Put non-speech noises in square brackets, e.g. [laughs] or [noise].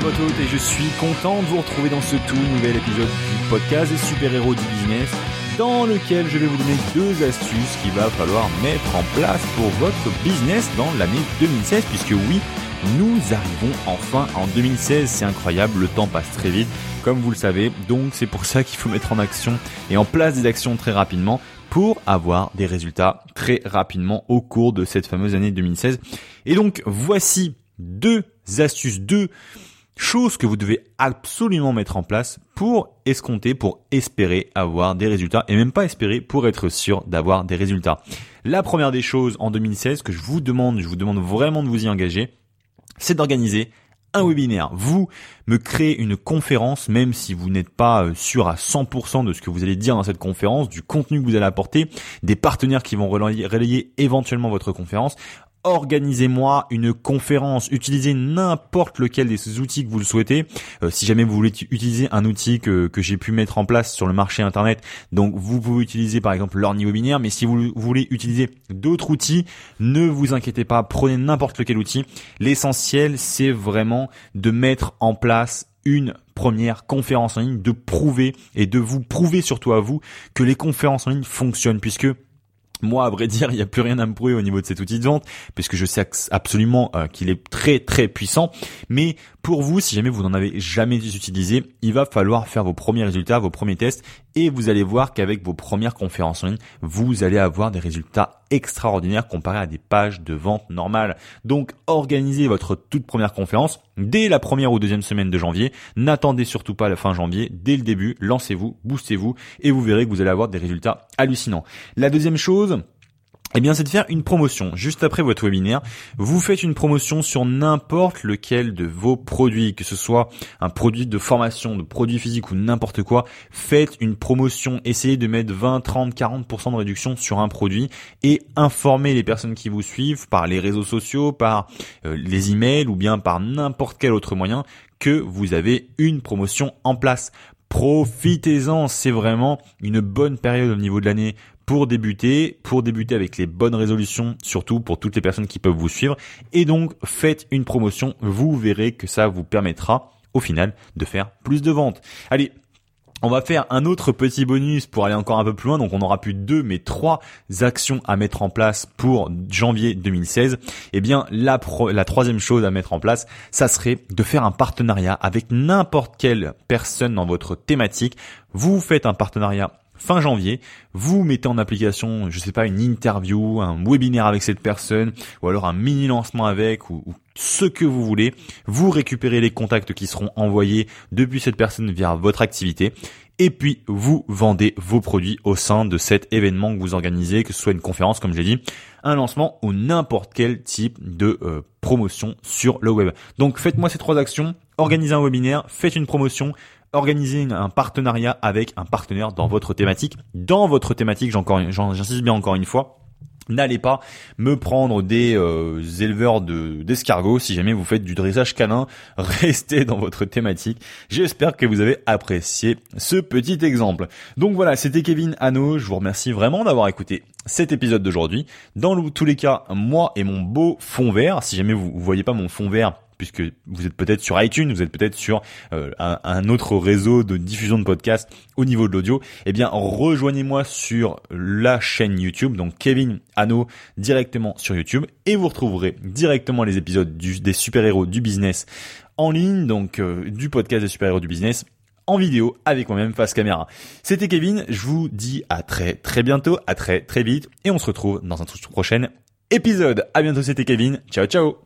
votre hôte et je suis content de vous retrouver dans ce tout nouvel épisode du podcast des super-héros du business dans lequel je vais vous donner deux astuces qu'il va falloir mettre en place pour votre business dans l'année 2016 puisque oui, nous arrivons enfin en 2016, c'est incroyable, le temps passe très vite comme vous le savez, donc c'est pour ça qu'il faut mettre en action et en place des actions très rapidement pour avoir des résultats très rapidement au cours de cette fameuse année 2016. Et donc voici deux astuces, deux choses que vous devez absolument mettre en place pour escompter, pour espérer avoir des résultats et même pas espérer pour être sûr d'avoir des résultats. La première des choses en 2016 que je vous demande, je vous demande vraiment de vous y engager, c'est d'organiser un webinaire. Vous me créez une conférence, même si vous n'êtes pas euh, sûr à 100% de ce que vous allez dire dans cette conférence, du contenu que vous allez apporter, des partenaires qui vont relayer éventuellement votre conférence organisez-moi une conférence, utilisez n'importe lequel des outils que vous le souhaitez. Euh, si jamais vous voulez utiliser un outil que, que j'ai pu mettre en place sur le marché internet, donc vous pouvez utiliser par exemple l'orni webinaire, mais si vous voulez utiliser d'autres outils, ne vous inquiétez pas, prenez n'importe lequel outil. L'essentiel, c'est vraiment de mettre en place une première conférence en ligne, de prouver et de vous prouver surtout à vous que les conférences en ligne fonctionnent puisque moi, à vrai dire, il n'y a plus rien à me prouver au niveau de cet outil de vente, puisque je sais absolument euh, qu'il est très très puissant. Mais pour vous, si jamais vous n'en avez jamais utilisé, il va falloir faire vos premiers résultats, vos premiers tests, et vous allez voir qu'avec vos premières conférences en ligne, vous allez avoir des résultats extraordinaires comparés à des pages de vente normales. Donc, organisez votre toute première conférence dès la première ou deuxième semaine de janvier. N'attendez surtout pas la fin janvier. Dès le début, lancez-vous, boostez-vous, et vous verrez que vous allez avoir des résultats hallucinants. La deuxième chose, eh bien, c'est de faire une promotion. Juste après votre webinaire, vous faites une promotion sur n'importe lequel de vos produits, que ce soit un produit de formation, de produit physique ou n'importe quoi. Faites une promotion. Essayez de mettre 20, 30, 40% de réduction sur un produit et informez les personnes qui vous suivent par les réseaux sociaux, par euh, les emails ou bien par n'importe quel autre moyen que vous avez une promotion en place. Profitez-en, c'est vraiment une bonne période au niveau de l'année pour débuter, pour débuter avec les bonnes résolutions, surtout pour toutes les personnes qui peuvent vous suivre. Et donc, faites une promotion, vous verrez que ça vous permettra au final de faire plus de ventes. Allez, on va faire un autre petit bonus pour aller encore un peu plus loin. Donc on aura plus deux, mais trois actions à mettre en place pour janvier 2016. Eh bien, la, la troisième chose à mettre en place, ça serait de faire un partenariat avec n'importe quelle personne dans votre thématique. Vous faites un partenariat fin janvier, vous mettez en application, je sais pas, une interview, un webinaire avec cette personne, ou alors un mini lancement avec, ou, ce que vous voulez. Vous récupérez les contacts qui seront envoyés depuis cette personne via votre activité. Et puis, vous vendez vos produits au sein de cet événement que vous organisez, que ce soit une conférence, comme j'ai dit, un lancement ou n'importe quel type de euh, promotion sur le web. Donc, faites-moi ces trois actions. Organisez un webinaire, faites une promotion, organiser un partenariat avec un partenaire dans votre thématique. Dans votre thématique, j'insiste bien encore une fois, N'allez pas me prendre des euh, éleveurs de d'escargots si jamais vous faites du dressage canin. [laughs] Restez dans votre thématique. J'espère que vous avez apprécié ce petit exemple. Donc voilà, c'était Kevin Hano. Je vous remercie vraiment d'avoir écouté cet épisode d'aujourd'hui. Dans tous les cas, moi et mon beau fond vert, si jamais vous, vous voyez pas mon fond vert, puisque vous êtes peut-être sur iTunes, vous êtes peut-être sur euh, un, autre réseau de diffusion de podcasts au niveau de l'audio, eh bien rejoignez-moi sur la chaîne YouTube, donc Kevin Hano directement sur YouTube, et vous retrouverez directement les épisodes des super-héros du business en ligne, donc euh, du podcast des super-héros du business en vidéo avec moi-même face caméra. C'était Kevin, je vous dis à très très bientôt, à très très vite et on se retrouve dans un tout prochain épisode. À bientôt, c'était Kevin. Ciao ciao.